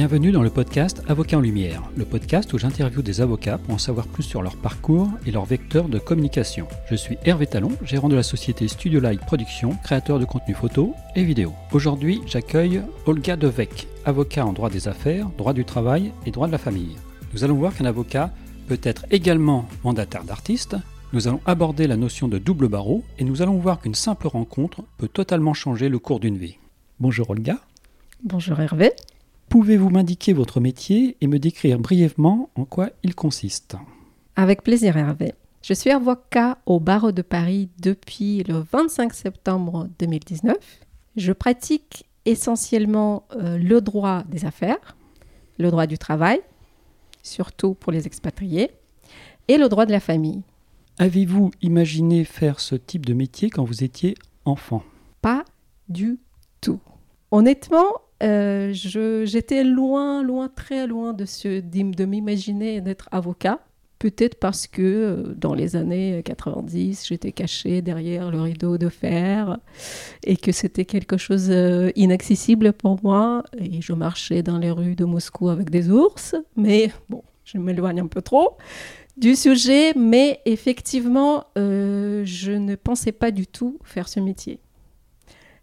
Bienvenue dans le podcast Avocat en Lumière, le podcast où j'interviewe des avocats pour en savoir plus sur leur parcours et leur vecteur de communication. Je suis Hervé Talon, gérant de la société Studio Light Production, créateur de contenu photo et vidéo. Aujourd'hui, j'accueille Olga Devec, avocat en droit des affaires, droit du travail et droit de la famille. Nous allons voir qu'un avocat peut être également mandataire d'artiste. Nous allons aborder la notion de double barreau et nous allons voir qu'une simple rencontre peut totalement changer le cours d'une vie. Bonjour Olga. Bonjour Hervé. Pouvez-vous m'indiquer votre métier et me décrire brièvement en quoi il consiste? Avec plaisir Hervé. Je suis avocat au barreau de Paris depuis le 25 septembre 2019. Je pratique essentiellement euh, le droit des affaires, le droit du travail, surtout pour les expatriés, et le droit de la famille. Avez-vous imaginé faire ce type de métier quand vous étiez enfant? Pas du tout. Honnêtement, euh, j'étais loin, loin, très loin de, de m'imaginer d'être avocat. Peut-être parce que euh, dans les années 90, j'étais cachée derrière le rideau de fer et que c'était quelque chose euh, inaccessible pour moi. Et je marchais dans les rues de Moscou avec des ours. Mais bon, je m'éloigne un peu trop du sujet. Mais effectivement, je ne pensais pas du tout faire ce métier.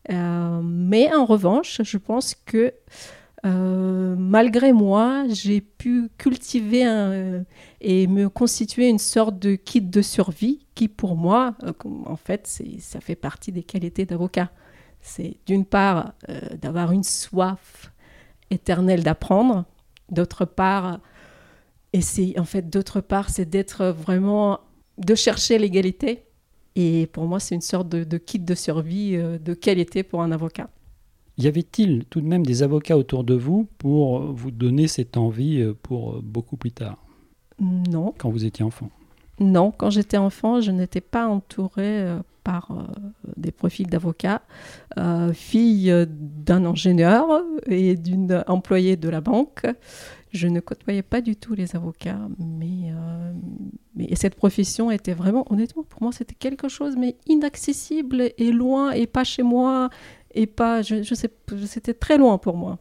Euh, mais en revanche, je pense que euh, malgré moi, j'ai pu cultiver et me constituer une sorte de kit de survie qui, pour moi, euh, en fait, ça fait partie des qualités d'avocat. C'est d'une part d'avoir une soif éternelle d'apprendre, d'autre part, en fait d'autre part, c'est d'être vraiment de chercher l'égalité et pour moi, c'est une sorte de, kit de survie euh, de qualité pour un avocat. Y avait-il tout de même des avocats autour de vous pour vous donner cette envie euh, pour euh, beaucoup plus tard? Non. Quand vous étiez enfant? Non, quand j'étais enfant, je n'étais pas entourée par des profils d'avocats. fille d'un ingénieur et d'une employée de la banque, je ne côtoyais pas du tout les avocats, mais, euh, mais cette profession était vraiment, honnêtement, pour moi, c'était quelque chose, mais inaccessible et loin, et pas chez moi, et pas, je, je sais, c'était très loin pour moi.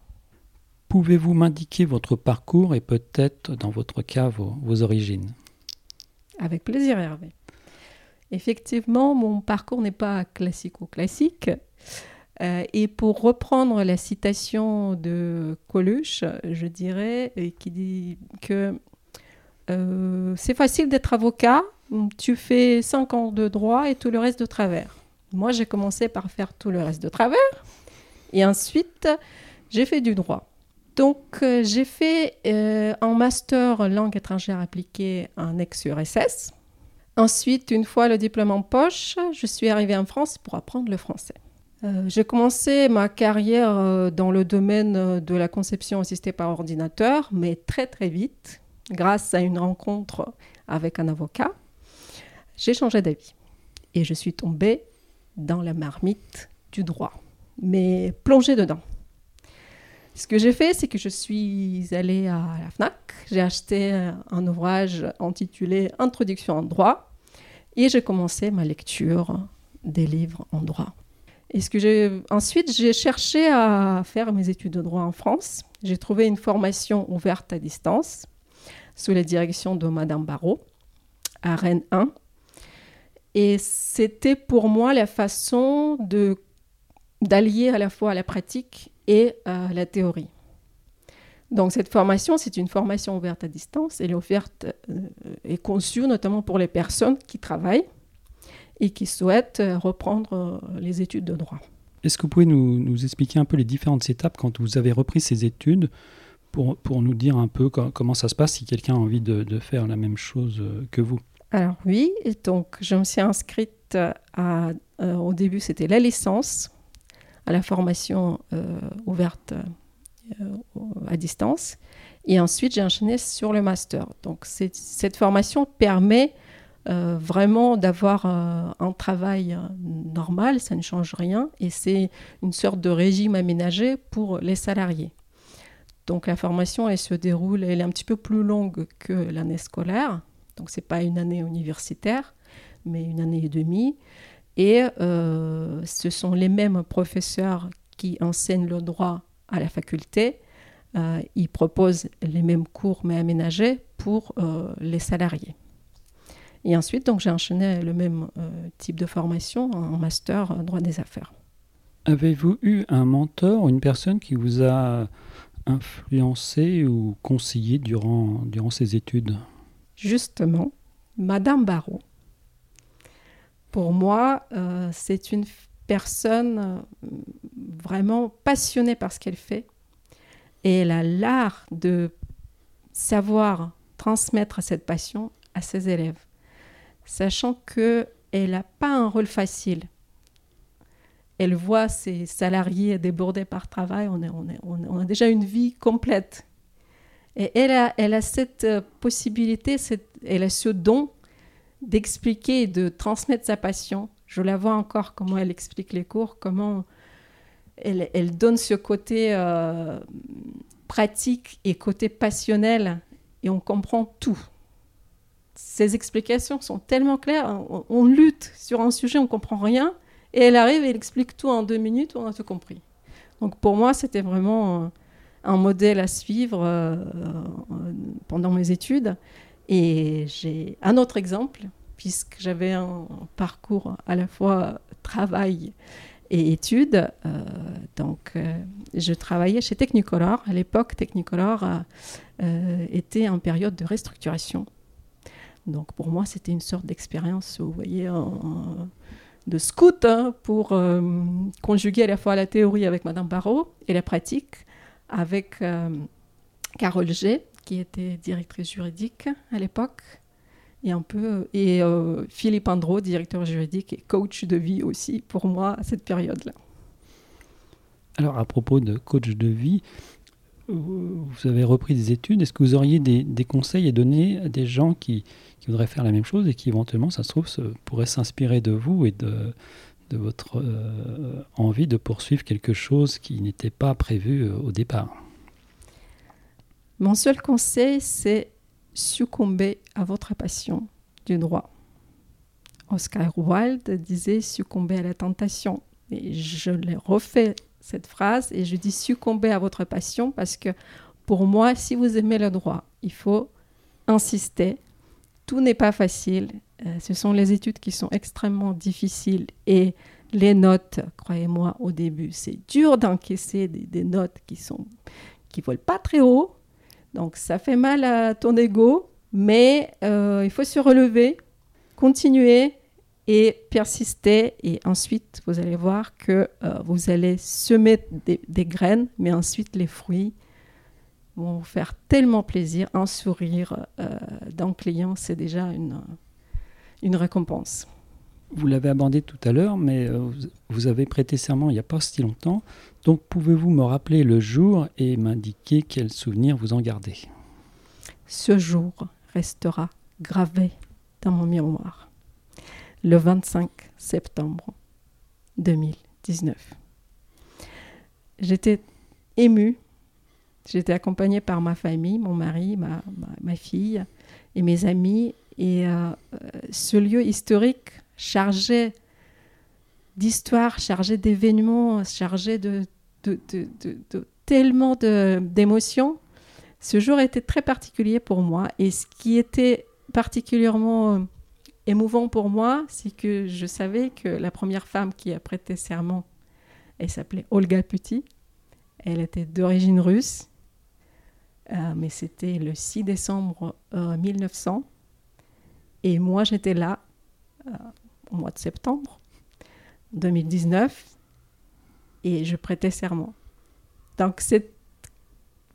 Pouvez-vous m'indiquer votre parcours et peut-être, dans votre cas, vos, vos origines? Avec plaisir, Hervé. Effectivement, mon parcours n'est pas classico-classique. Euh, et pour reprendre la citation de Coluche, je dirais, euh, qui dit que euh, c'est facile d'être avocat, tu fais 5 ans de droit et tout le reste de travers. Moi, j'ai commencé par faire tout le reste de travers, et ensuite, j'ai fait du droit. Donc, j'ai fait un master langue étrangère appliquée en ex-URSS. Ensuite, une fois le diplôme en poche, je suis arrivée en France pour apprendre le français. Euh, j'ai commencé ma carrière euh, dans le domaine euh, de la conception assistée par ordinateur, mais très très vite, grâce à une rencontre avec un avocat, j'ai changé d'avis. Et je suis tombée dans la marmite du droit, mais plongée dedans. Ce que j'ai fait, c'est que je suis allée à la FNAC, j'ai acheté un ouvrage intitulé Introduction en droit, et j'ai commencé ma lecture des livres en droit. Et ensuite, j'ai cherché à faire mes études de droit en France. J'ai trouvé une formation ouverte à distance sous la direction de Madame Barrault à Rennes 1. Et c'était pour moi la façon de d'allier à la fois la pratique et euh, la théorie. Donc cette formation, c'est une formation ouverte à distance. Elle est offerte euh, et conçue notamment pour les personnes qui travaillent et qui souhaitent euh, reprendre euh, les études de droit. Est-ce que vous pouvez nous, nous, expliquer un peu les différentes étapes quand vous avez repris ces études pour, pour nous dire un peu comment ça se passe si quelqu'un a envie de, de, faire la même chose euh, que vous? Alors oui, donc je me suis inscrite à, au début c'était la licence, à la formation euh, ouverte euh, à distance, et ensuite j'ai enchaîné sur le master. Donc cette formation permet euh, vraiment d'avoir euh, un travail euh, normal, ça ne change rien, et c'est une sorte de régime aménagé pour les salariés. Donc la formation, elle se déroule, elle est un petit peu plus longue que l'année scolaire, donc c'est pas une année universitaire, mais une année et demie, et ce sont les mêmes professeurs qui enseignent le droit à la faculté euh, il propose les mêmes cours mais aménagés pour les salariés. Et ensuite, donc, j'ai enchaîné le même euh, type de formation en master en droit des affaires. Avez-vous eu un mentor une personne qui vous a influencé ou conseillé durant, durant ces études? Justement, Madame Barrault. Pour moi, c'est une personne vraiment passionnée par ce qu'elle fait et elle a l'art de savoir transmettre cette passion à ses élèves, sachant qu'elle n'a pas un rôle facile. Elle voit ses salariés débordés par travail, on, a déjà une vie complète. Et elle a, elle cette euh, possibilité, elle a ce don d'expliquer de transmettre sa passion. Je la vois encore comment elle explique les cours, comment elle, donne ce côté euh, pratique et côté passionnel et on comprend tout. Ces explications sont tellement claires, on, lutte sur un sujet, on comprend rien, et elle arrive et elle explique tout en deux minutes, on a tout compris. Donc pour moi, c'était vraiment euh, un modèle à suivre euh, pendant mes études. Et j'ai un autre exemple, puisque j'avais un parcours à la fois travail et études. Euh, donc, euh, je travaillais chez Technicolor. À l'époque, Technicolor euh, était en période de restructuration. Donc, pour moi, c'était une sorte d'expérience, vous voyez, de scout hein, pour conjuguer à la fois la théorie avec Madame Barrault et la pratique avec Carole G, qui était directrice juridique à l'époque et un peu et euh, Philippe Andro, directeur juridique et coach de vie aussi pour moi à cette période-là. Alors à propos de coach de vie, vous avez repris des études. Est-ce que vous auriez des, conseils à donner à des gens qui, voudraient faire la même chose et qui éventuellement, ça se trouve, pourraient s'inspirer de vous et de, de votre euh, envie de poursuivre quelque chose qui n'était pas prévu euh, au départ? Mon seul conseil, c'est succomber à votre passion du droit. Oscar Wilde disait succomber à la tentation. Et je l'ai refait cette phrase et je dis succomber à votre passion parce que pour moi, si vous aimez le droit, il faut insister. Tout n'est pas facile. Euh, ce sont les études qui sont extrêmement difficiles et les notes, croyez-moi, au début, c'est dur d'encaisser des, notes qui sont qui volent pas très haut donc ça fait mal à ton ego, mais euh, il faut se relever, continuer et persister. Et ensuite, vous allez voir que euh, vous allez semer des, graines, mais ensuite les fruits vont vous faire tellement plaisir. Un sourire euh, d'un client, c'est déjà une, une récompense. Vous l'avez abordé tout à l'heure, mais vous avez prêté serment il n'y a pas si longtemps. Donc pouvez-vous me rappeler le jour et m'indiquer quel souvenir vous en gardez? Ce jour restera gravé dans mon miroir. Le 25 septembre 2019. J'étais émue. J'étais accompagnée par ma famille, mon mari, ma, ma, fille et mes amis. Et euh, ce lieu historique chargé d'histoire, chargé d'événements, chargé de de, tellement d'émotions. Ce jour était très particulier pour moi. Et ce qui était particulièrement euh, émouvant pour moi, c'est que je savais que la première femme qui a prêté serment, elle s'appelait Olga Puty. Elle était d'origine russe, euh, mais c'était le 6 décembre 1900. Euh, et moi, j'étais là au mois de septembre 2019 et je prêtais serment. Donc cette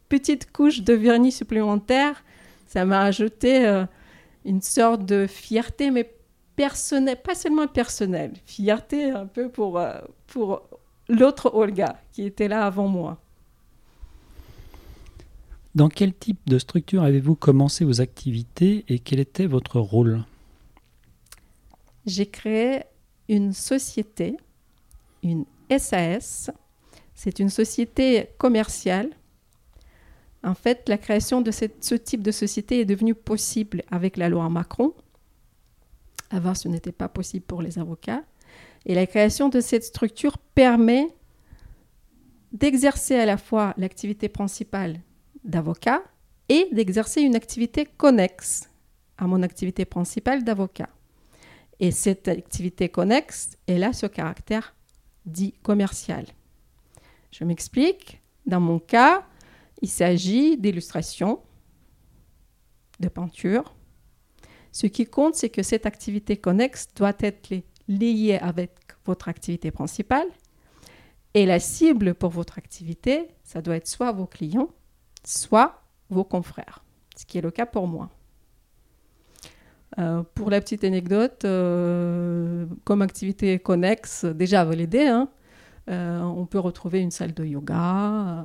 petite couche de vernis supplémentaire, ça m'a ajouté euh, une sorte de fierté, mais personnelle, pas seulement personnelle, fierté un peu pour, euh, pour l'autre Olga qui était là avant moi. Dans quel type de structure avez-vous commencé vos activités et quel était votre rôle? J'ai créé une société, une SAS. C'est une société commerciale. En fait, la création de ce type de société est devenue possible avec la loi Macron. Avant, ce n'était pas possible pour les avocats. Et la création de cette structure permet d'exercer à la fois l'activité principale d'avocat et d'exercer une activité connexe à mon activité principale d'avocat. Et cette activité connexe, elle a ce caractère dit commercial. Je m'explique. Dans mon cas, il s'agit d'illustration, de peinture. Ce qui compte, c'est que cette activité connexe doit être liée avec votre activité principale. Et la cible pour votre activité, ça doit être soit vos clients, soit vos confrères, ce qui est le cas pour moi. Euh, pour la petite anecdote, euh, comme activité connexe, déjà l'aider, hein, euh, on peut retrouver une salle de yoga,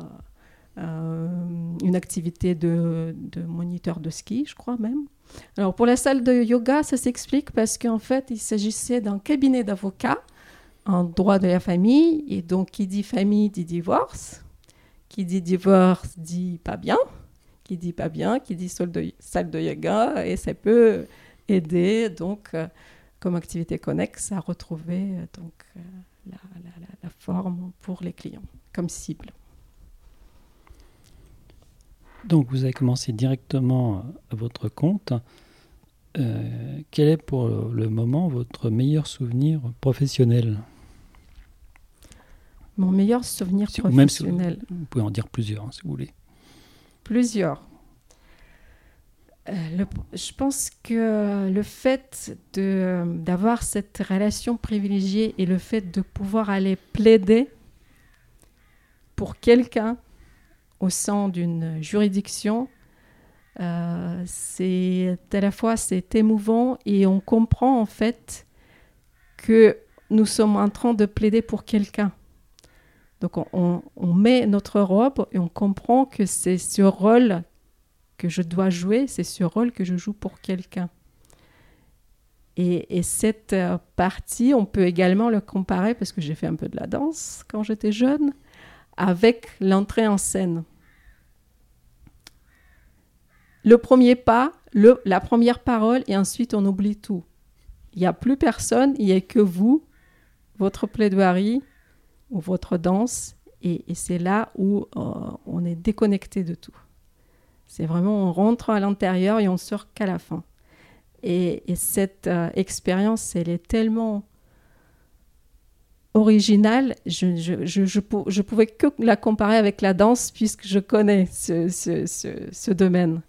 une activité de, moniteur de ski, je crois même. Alors pour la salle de yoga, ça s'explique parce qu'en fait, il s'agissait d'un cabinet d'avocats en droit de la famille, et donc qui dit famille dit divorce, qui dit divorce dit pas bien, qui dit pas bien, qui dit salle de, yoga, et ça peut aider donc euh, comme activité connexe à retrouver euh, donc euh, la, forme pour les clients comme cible. Donc vous avez commencé directement à votre compte. quel est pour le moment votre meilleur souvenir professionnel? Mon meilleur souvenir professionnel. vous, pouvez en dire plusieurs hein, si vous voulez. Plusieurs. Euh, je pense que le fait d'avoir cette relation privilégiée et le fait de pouvoir aller plaider pour quelqu'un au sein d'une juridiction, euh, c'est à la fois c'est émouvant et on comprend en fait que nous sommes en train de plaider pour quelqu'un. Donc on, met notre robe et on comprend que c'est ce rôle que je dois jouer, c'est ce rôle que je joue pour quelqu'un. Et, cette euh, partie, on peut également le comparer, parce que j'ai fait un peu de la danse quand j'étais jeune, avec l'entrée en scène. Le premier pas, la première parole, et ensuite on oublie tout. Il n'y a plus personne, il n'y a que vous, votre plaidoirie ou votre danse, et, c'est là où euh, on est déconnecté de tout. C'est vraiment, on rentre à l'intérieur et on sort qu'à la fin. Et, cette euh, expérience, elle est tellement originale, je, je, je, je, pouvais que la comparer avec la danse puisque je connais ce, ce, ce, domaine.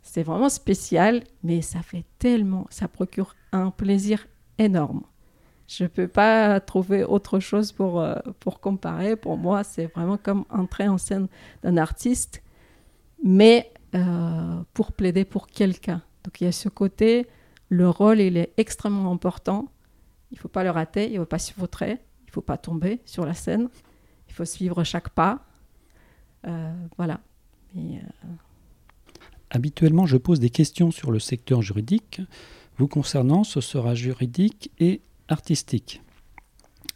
C'est vraiment spécial, mais ça fait tellement, ça procure un plaisir énorme. Je ne peux pas trouver autre chose pour, euh, pour comparer. Pour moi, c'est vraiment comme entrer en scène d'un artiste, mais euh, pour plaider pour quelqu'un. Donc il y a ce côté, le rôle, il est extrêmement important. Il ne faut pas le rater, il ne faut pas se vautrer, il ne faut pas tomber sur la scène, il faut suivre chaque pas. Euh, voilà. Euh, Habituellement, je pose des questions sur le secteur juridique. Vous concernant, ce sera juridique et artistique.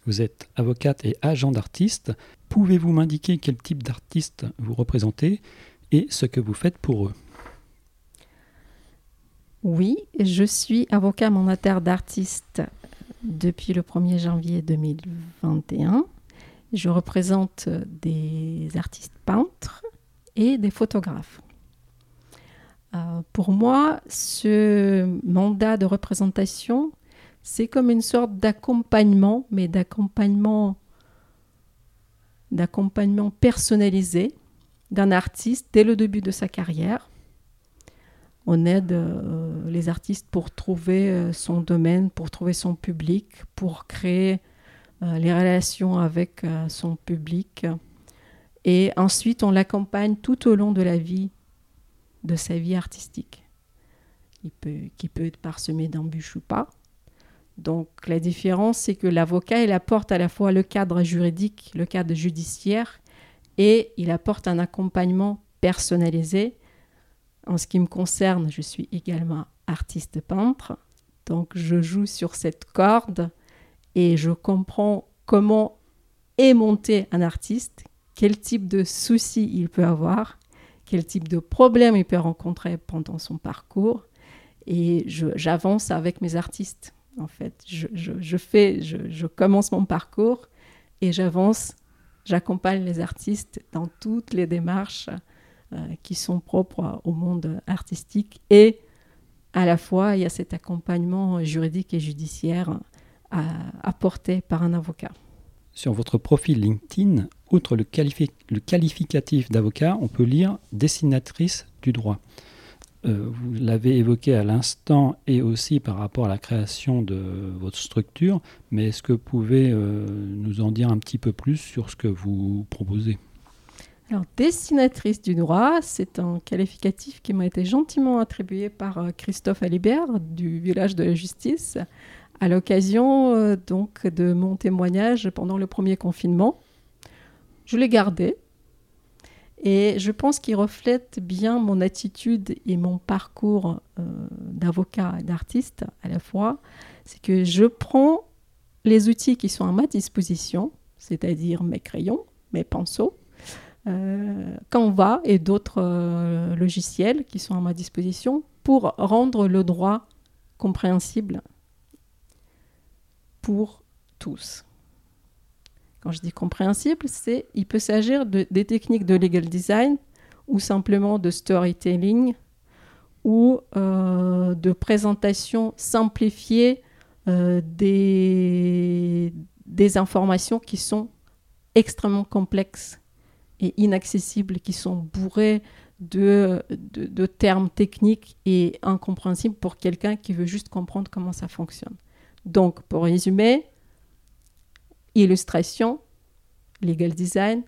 Vous êtes avocate et agent d'artiste. Pouvez-vous m'indiquer quel type d'artiste vous représentez et ce que vous faites pour eux? Oui, je suis avocat mandataire d'artiste depuis le 1er janvier 2021. Je représente des artistes peintres et des photographes. Euh, pour moi, ce mandat de représentation, c'est comme une sorte d'accompagnement, mais d'accompagnement d'accompagnement personnalisé d'un artiste dès le début de sa carrière. On aide euh, les artistes pour trouver euh, son domaine, pour trouver son public, pour créer euh, les relations avec son public. Et ensuite, on l'accompagne tout au long de la vie, de sa vie artistique, peut, qui peut être parsemé d'embûches ou pas. Donc la différence, c'est que l'avocat, il apporte à la fois le cadre juridique, le cadre judiciaire, et il apporte un accompagnement personnalisé. En ce qui me concerne, je suis également artiste peintre, donc je joue sur cette corde et je comprends comment est monté un artiste, quel type de soucis il peut avoir, quel type de problèmes il peut rencontrer pendant son parcours. Et j'avance avec mes artistes, en fait. Je, fais, je commence mon parcours et j'avance J'accompagne les artistes dans toutes les démarches qui sont propres au monde artistique et à la fois il y a cet accompagnement juridique et judiciaire apporté par un avocat. Sur votre profil LinkedIn, outre le, qualificatif d'avocat, on peut lire dessinatrice du droit. Euh, vous l'avez évoqué à l'instant et aussi par rapport à la création de votre structure, mais est-ce que vous pouvez euh, nous en dire un petit peu plus sur ce que vous proposez? Alors, dessinatrice du droit, c'est un qualificatif qui m'a été gentiment attribué par euh, Christophe Alibert du village de la justice à l'occasion donc de mon témoignage pendant le premier confinement. Je l'ai gardé et je pense qu'il reflète bien mon attitude et mon parcours euh, d'avocat et d'artiste à la fois. C'est que je prends les outils qui sont à ma disposition, c'est-à-dire mes crayons, mes pinceaux, euh, Canva et d'autres euh, logiciels qui sont à ma disposition pour rendre le droit compréhensible pour tous. Quand je dis compréhensible, c'est il peut s'agir de, des techniques de legal design ou simplement de storytelling ou euh, de présentation simplifiée euh, des informations qui sont extrêmement complexes et inaccessibles, qui sont bourrées de, de, de, termes techniques et incompréhensibles pour quelqu'un qui veut juste comprendre comment ça fonctionne. Donc, pour résumer, illustration, legal design,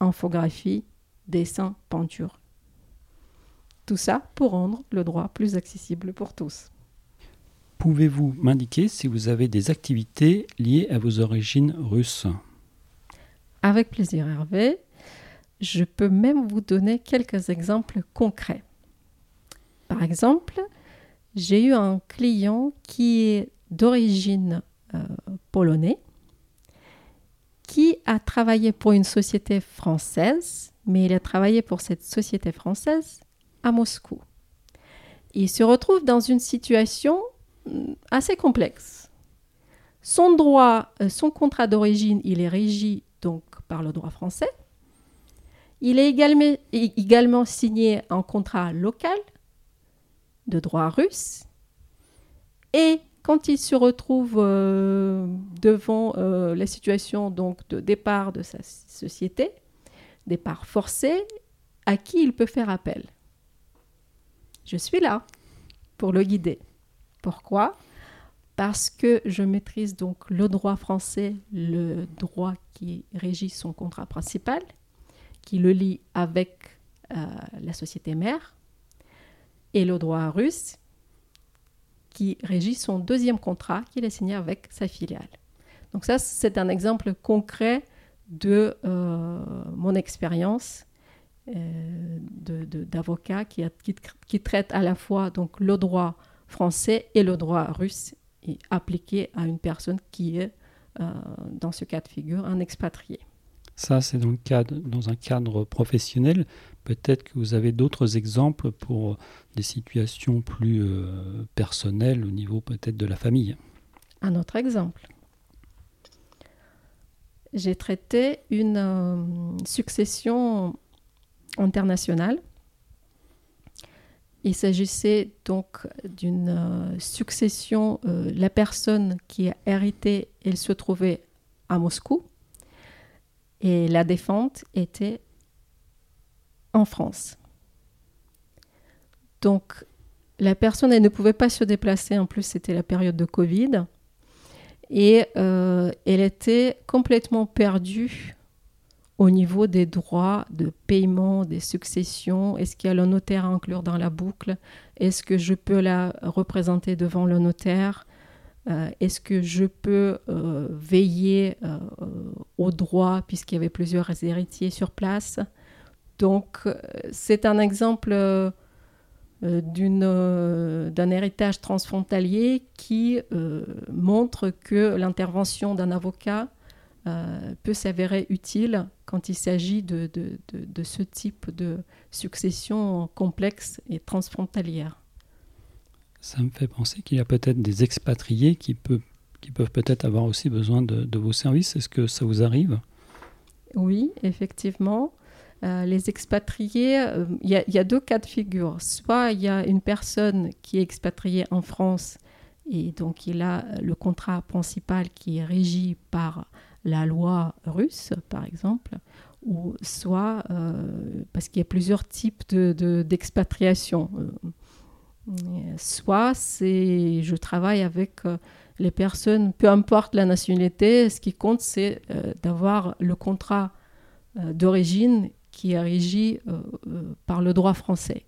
infographie, dessin, peinture. Tout ça pour rendre le droit plus accessible pour tous. Pouvez-vous m'indiquer si vous avez des activités liées à vos origines russes? Avec plaisir Hervé. Je peux même vous donner quelques exemples concrets. Par exemple, j'ai eu un client qui est d'origine euh, polonaise qui a travaillé pour une société française, mais il a travaillé pour cette société française à Moscou. Il se retrouve dans une situation mm, assez complexe. Son droit, euh, son contrat d'origine, il est régi donc par le droit français. Il est également, signé un contrat local de droit russe. Et quand il se retrouve euh, devant euh, la situation de départ de sa société, départ forcé, à qui il peut faire appel? Je suis là pour le guider. Pourquoi? Parce que je maîtrise donc le droit français, le droit qui régit son contrat principal, qui le lie avec euh, la société mère, et le droit russe qui régit son deuxième contrat qu'il a signé avec sa filiale. Donc ça, c'est un exemple concret de euh, mon expérience euh, d'avocat qui, traite à la fois le droit français et le droit russe appliqué à une personne qui est, dans ce cas de figure, un expatrié. Ça, c'est dans, dans un cadre professionnel. Peut-être que vous avez d'autres exemples pour des situations plus euh, personnelles au niveau peut-être de la famille. Un autre exemple. J'ai traité une euh, succession internationale. Il s'agissait donc d'une euh, succession. la personne qui a hérité, elle se trouvait à Moscou et la défunte était en France. Donc, la personne, elle ne pouvait pas se déplacer. En plus, c'était la période de Covid. Et euh, elle était complètement perdue au niveau des droits de paiement, des successions. Est-ce qu'il y a le notaire à inclure dans la boucle? Est-ce que je peux la représenter devant le notaire? Euh, Est-ce que je peux euh, veiller au droit puisqu'il y avait plusieurs héritiers sur place? Donc, euh, c'est un exemple euh, euh, d'un héritage transfrontalier qui montre que l'intervention d'un avocat peut s'avérer utile quand il s'agit de, ce type de succession complexe et transfrontalière. Ça me fait penser qu'il y a peut-être des expatriés qui, peuvent peut-être avoir aussi besoin de, vos services. Est-ce que ça vous arrive? Oui, effectivement. Euh, les expatriés, euh, il y, a deux cas de figure. Soit il y a une personne qui est expatriée en France et donc il a le contrat principal qui est régi par la loi russe, par exemple, ou soit euh, parce qu'il y a plusieurs types d'expatriation. Soit je travaille avec les personnes, peu importe la nationalité, ce qui compte c'est d'avoir le contrat d'origine qui est régi euh, euh, par le droit français.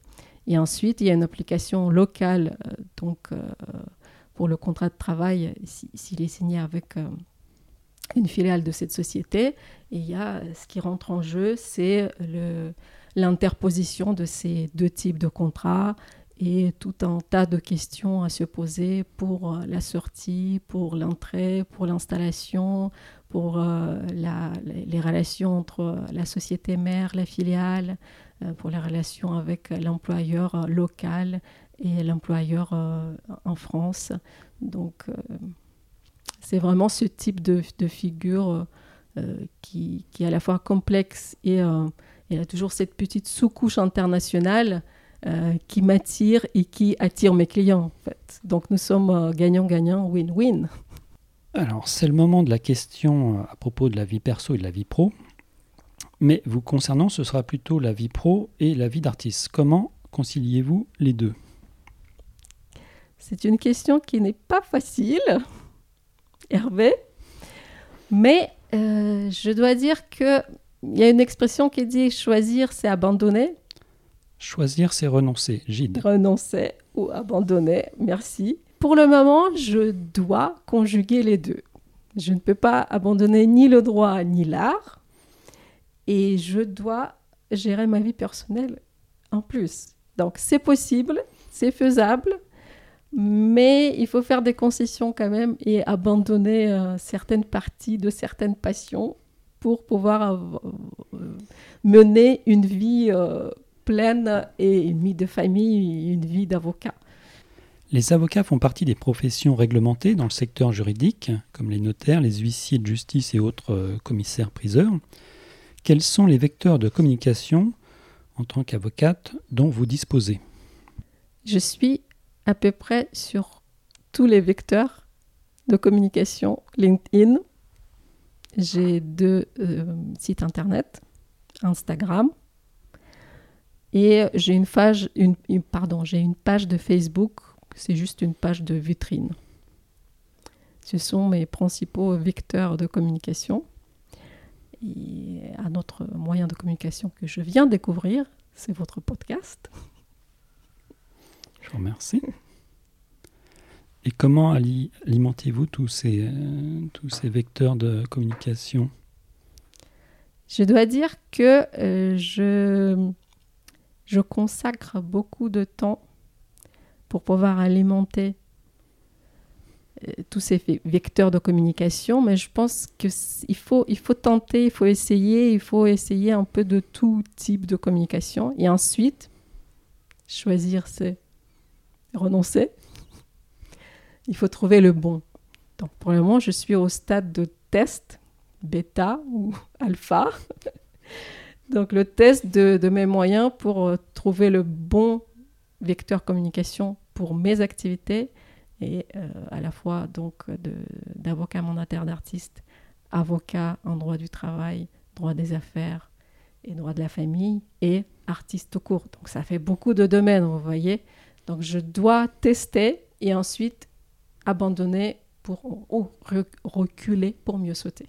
Et ensuite, il y a une application locale, euh, donc pour le contrat de travail, s'il est signé avec une filiale de cette société. Et il y a ce qui rentre en jeu, c'est l'interposition de ces deux types de contrats et tout un tas de questions à se poser pour la sortie, pour l'entrée, pour l'installation, pour euh, les relations entre la société mère, la filiale, euh, pour les relations avec l'employeur local et l'employeur euh, en France. Donc, c'est vraiment ce type de, figure qui, qui, est à la fois complexe et il a toujours cette petite sous-couche internationale qui m'attire et qui attire mes clients. En fait. Donc, nous sommes gagnant-gagnant, win-win. Alors, c'est le moment de la question euh, à propos de la vie perso et de la vie pro. Mais vous concernant, ce sera plutôt la vie pro et la vie d'artiste. Comment conciliez-vous les deux? C'est une question qui n'est pas facile, Hervé. Mais euh, je dois dire qu'il y a une expression qui dit choisir, c'est abandonner. Choisir, c'est renoncer. Gide. Renoncer ou abandonner, merci. Pour le moment, je dois conjuguer les deux. Je ne peux pas abandonner ni le droit ni l'art. Et je dois gérer ma vie personnelle en plus. Donc c'est possible, c'est faisable, mais il faut faire des concessions quand même et abandonner euh, certaines parties de certaines passions pour pouvoir euh, mener une vie euh, pleine et une vie de famille, une vie d'avocat. Les avocats font partie des professions réglementées dans le secteur juridique, comme les notaires, les huissiers de justice et autres euh, commissaires-priseurs. Quels sont les vecteurs de communication en tant qu'avocate dont vous disposez? Je suis à peu près sur tous les vecteurs de communication LinkedIn. J'ai deux euh, sites internet, Instagram, et j'ai une page, une, pardon, j'ai une page de Facebook c'est juste une page de vitrine. Ce sont mes principaux vecteurs de communication. Et un autre moyen de communication que je viens de découvrir, c'est votre podcast. Je vous remercie. Et comment alimentez-vous tous ces, euh, tous ces vecteurs de communication? Je dois dire que euh, je, je consacre beaucoup de temps pour pouvoir alimenter euh, tous ces vecteurs de communication, mais je pense qu'il faut, tenter, il faut essayer, il faut essayer un peu de tout type de communication. Et ensuite, choisir, c'est renoncer. Il faut trouver le bon. Donc pour le moment, je suis au stade de test, bêta ou alpha. Donc le test de, mes moyens pour euh, trouver le bon vecteur communication pour mes activités et euh, à la fois donc d'avocat mandataire d'artiste, avocat en droit du travail, droit des affaires et droit de la famille et artiste au court. Donc ça fait beaucoup de domaines, vous voyez. Donc je dois tester et ensuite abandonner pour ou reculer pour mieux sauter.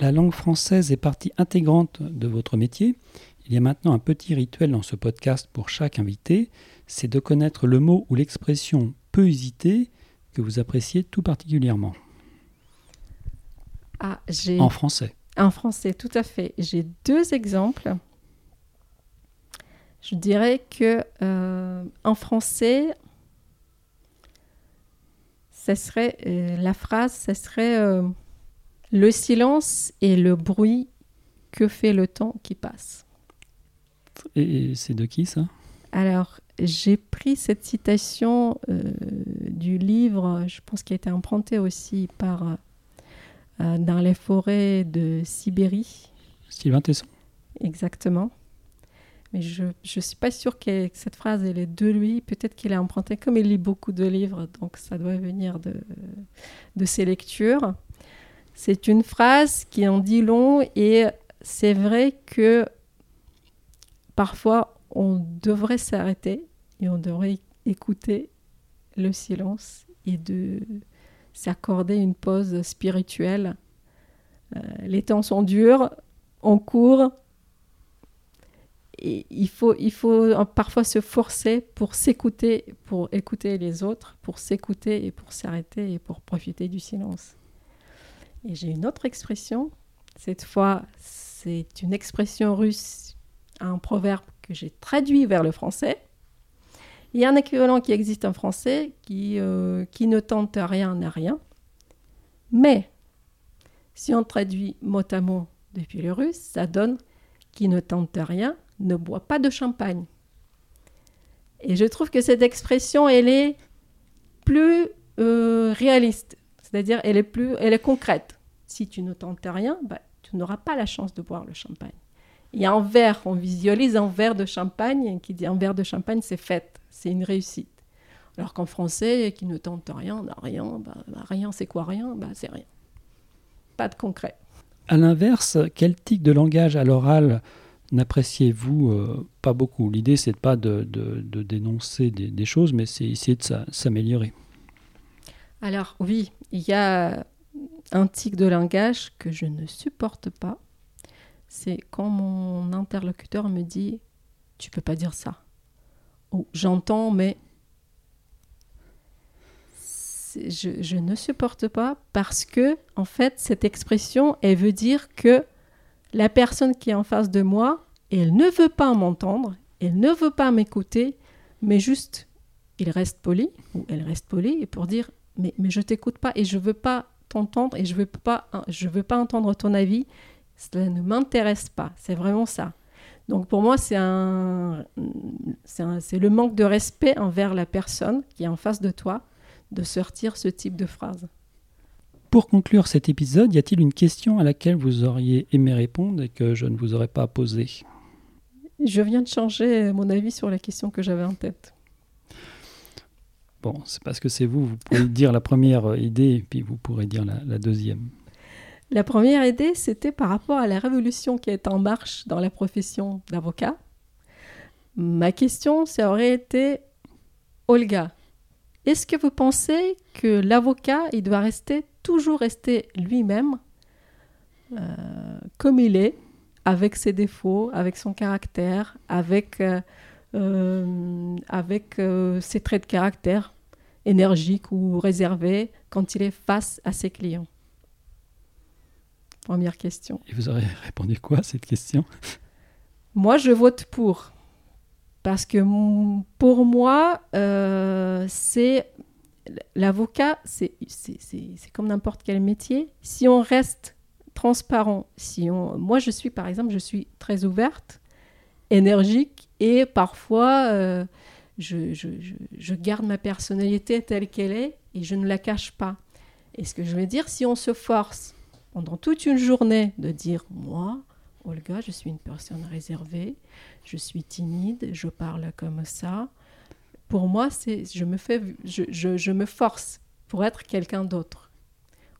La langue française est partie intégrante de votre métier. Il y a maintenant un petit rituel dans ce podcast pour chaque invité, c'est de connaître le mot ou l'expression peu usité que vous appréciez tout particulièrement. Ah, en français. En français, tout à fait. J'ai deux exemples. Je dirais que euh, en français, ça serait euh, la phrase, ça serait euh, le silence et le bruit que fait le temps qui passe? Et c'est de qui ça? Alors, j'ai pris cette citation euh, du livre, je pense qu'il a été emprunté aussi par euh, Dans les forêts de Sibérie. Sylvain Tesson? Exactement. Mais je ne suis pas sûre que cette phrase elle est de lui. Peut-être qu'il a emprunté, comme il lit beaucoup de livres, donc ça doit venir de, de ses lectures. C'est une phrase qui en dit long et c'est vrai que parfois on devrait s'arrêter et on devrait écouter le silence et de s'accorder une pause spirituelle. Euh, les temps sont durs, on court, et il faut, il faut parfois se forcer pour s'écouter, pour écouter les autres, pour s'écouter et pour s'arrêter et pour profiter du silence. Et j'ai une autre expression. Cette fois, c'est une expression russe, un proverbe que j'ai traduit vers le français. Il y a un équivalent qui existe en français qui, euh, qui ne tente rien n'a rien. Mais si on traduit mot à mot depuis le russe, ça donne qui ne tente rien ne boit pas de champagne. Et je trouve que cette expression, elle est plus euh, réaliste, c'est-à-dire elle est plus, elle est concrète. Si tu ne tentes rien, bah, tu n'auras pas la chance de boire le champagne. Il y a un verre, on visualise un verre de champagne qui dit un verre de champagne, c'est fête, c'est une réussite. Alors qu'en français, qui ne tente rien, n'a rien, bah, bah, rien, c'est quoi rien bah, C'est rien. Pas de concret. À l'inverse, quel tic de langage à l'oral n'appréciez-vous euh, pas beaucoup? L'idée, c'est pas de, dénoncer des, choses, mais c'est essayer de s'améliorer. Alors oui, il y a un tic de langage que je ne supporte pas. C'est quand mon interlocuteur me dit Tu peux pas dire ça. Ou j'entends, mais je, je, ne supporte pas parce que, en fait, cette expression, elle veut dire que la personne qui est en face de moi, elle ne veut pas m'entendre, elle ne veut pas m'écouter, mais juste, il reste poli, ou elle reste polie, et pour dire, mais, mais je t'écoute pas et je veux pas t'entendre et je veux pas, je veux pas entendre ton avis, cela ne m'intéresse pas, c'est vraiment ça. Donc pour moi, c'est un, c'est le manque de respect envers la personne qui est en face de toi de sortir ce type de phrase. Pour conclure cet épisode, y a-t-il une question à laquelle vous auriez aimé répondre et que je ne vous aurais pas posée? Je viens de changer mon avis sur la question que j'avais en tête. Bon, c'est parce que c'est vous, vous pouvez dire la première idée puis vous pourrez dire la, deuxième. La première idée, c'était par rapport à la révolution qui est en marche dans la profession d'avocat. Ma question, ça aurait été, Olga, est-ce que vous pensez que l'avocat, il doit rester toujours rester lui-même, euh, comme il est, avec ses défauts, avec son caractère, avec, euh, avec ses traits de caractère énergiques ou réservés quand il est face à ses clients Première question. Et vous aurez répondu quoi à cette question? Moi, je vote pour. Parce que pour moi, c'est l'avocat, c'est comme n'importe quel métier. Si on reste transparent, si on, moi je suis par exemple, je suis très ouverte, énergique et parfois euh, je, garde ma personnalité telle qu'elle est et je ne la cache pas. Et ce que je veux dire, si on se force pendant toute une journée de dire moi, Olga, je suis une personne réservée, je suis timide, je parle comme ça, pour moi, c'est je me fais, je, me force pour être quelqu'un d'autre.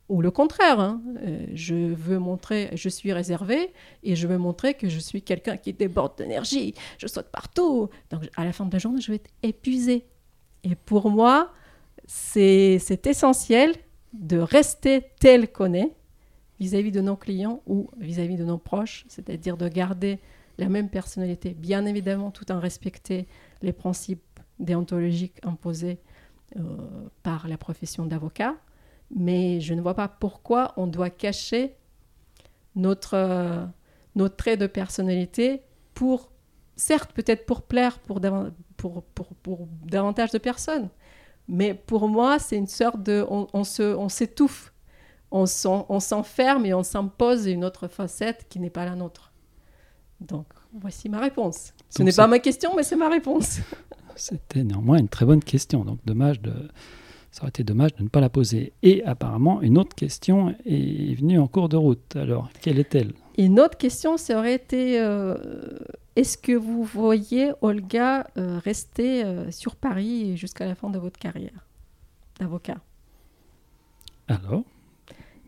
Ou le contraire, hein. euh, je veux montrer, je suis réservé et je veux montrer que je suis quelqu'un qui déborde d'énergie, je saute partout. Donc à la fin de la journée, je vais être épuisé. Et pour moi, c'est essentiel de rester tel qu'on est vis-à-vis de nos clients ou vis à -vis de nos proches, c'est-à-dire de garder la même personnalité, bien évidemment tout en respectant les principes déontologique imposée euh, par la profession d'avocat, mais je ne vois pas pourquoi on doit cacher notre, euh, notre trait de personnalité pour, certes peut-être pour plaire pour, pour, pour, pour, davantage de personnes, mais pour moi c'est une sorte de... On, on s'étouffe, on s'enferme et on s'impose une autre facette qui n'est pas la nôtre. Donc voici ma réponse. Ce n'est pas ma question, mais c'est ma réponse. C'était néanmoins une très bonne question, donc dommage de, ça aurait été dommage de ne pas la poser. Et apparemment, une autre question est venue en cours de route. Alors, quelle est-elle? Une autre question, ça aurait été euh, est-ce que vous voyez Olga euh, rester euh, sur Paris jusqu'à la fin de votre carrière? D'avocat Alors?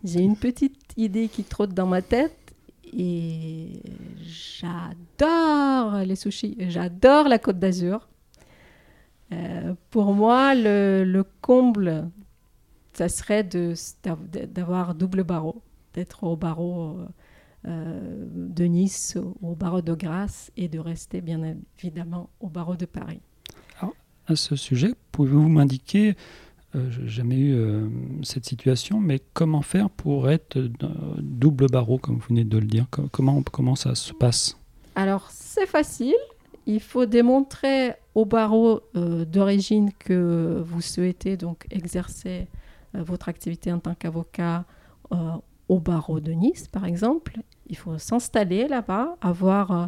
J'ai une petite idée qui trotte dans ma tête et j'adore les sushis, j'adore la Côte d'Azur. Pour moi, le, le, comble, ça serait d'avoir double barreau, d'être au barreau euh, de Nice au barreau de Grasse et de rester bien évidemment au barreau de Paris. Alors, à ce sujet, pouvez-vous m'indiquer, euh, je n'ai jamais eu euh, cette situation, mais comment faire pour être double barreau, comme vous venez de le dire? Comment, comment ça se passe? Alors, c'est facile. Il faut démontrer au barreau d'origine que vous souhaitez donc exercer votre activité en tant qu'avocat au barreau de Nice, par exemple, il faut s'installer là-bas, avoir euh,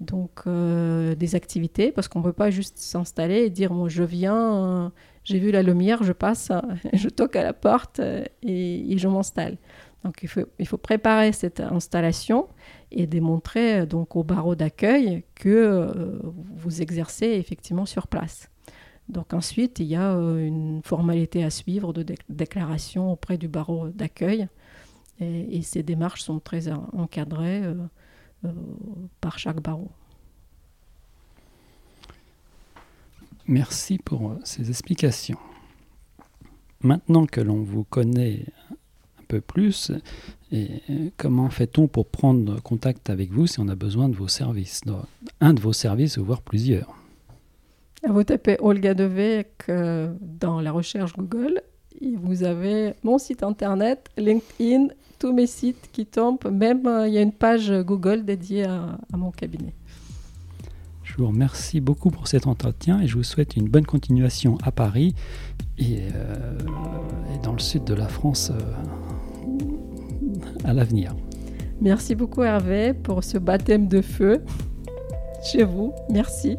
donc euh, des activités, parce qu'on ne peut pas juste s'installer et dire moi je viens, euh, j'ai vu la lumière, je passe, je toque à la porte et, je m'installe. Donc il faut, préparer cette installation et démontrer donc au barreau d'accueil que vous exercez effectivement sur place. Donc ensuite, il y a une formalité à suivre de déclaration auprès du barreau d'accueil et, ces démarches sont très encadrées euh, euh, par chaque barreau. Merci pour euh, ces explications. Maintenant que l'on vous connaît peu plus, et comment fait-on pour prendre contact avec vous si on a besoin de vos services, un de vos services, voire plusieurs? Vous tapez Olga Devek dans la recherche Google et vous avez mon site internet, LinkedIn, tous mes sites qui tombent. Même euh, il y a une page Google dédiée à, mon cabinet. Je vous remercie beaucoup pour cet entretien et je vous souhaite une bonne continuation à Paris et, euh, dans le sud de la France euh, à l'avenir. Merci beaucoup Hervé pour ce baptême de feu chez vous. Merci.